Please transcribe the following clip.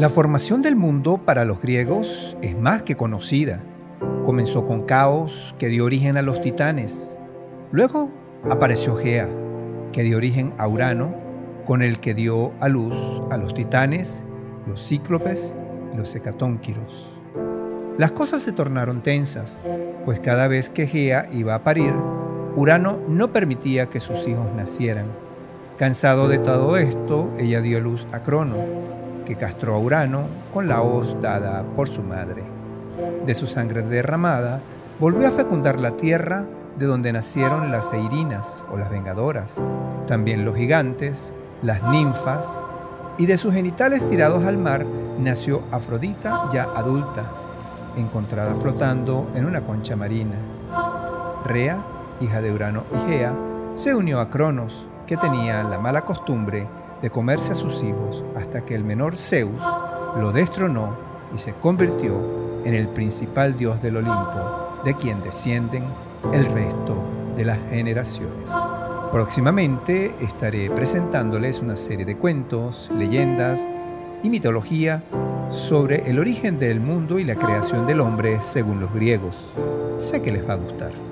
La formación del mundo para los griegos es más que conocida. Comenzó con Caos, que dio origen a los titanes. Luego apareció Gea, que dio origen a Urano, con el que dio a luz a los titanes, los cíclopes y los hecatónquiros. Las cosas se tornaron tensas, pues cada vez que Gea iba a parir, Urano no permitía que sus hijos nacieran. Cansado de todo esto, ella dio luz a Crono, que castró a Urano con la hoz dada por su madre. De su sangre derramada, volvió a fecundar la tierra de donde nacieron las eirinas o las vengadoras, también los gigantes, las ninfas, y de sus genitales tirados al mar nació Afrodita ya adulta, encontrada flotando en una concha marina. Rea, hija de Urano y Gea, se unió a Cronos, que tenía la mala costumbre de comerse a sus hijos hasta que el menor Zeus lo destronó y se convirtió en el principal dios del Olimpo, de quien descienden el resto de las generaciones. Próximamente estaré presentándoles una serie de cuentos, leyendas y mitología sobre el origen del mundo y la creación del hombre según los griegos. Sé que les va a gustar.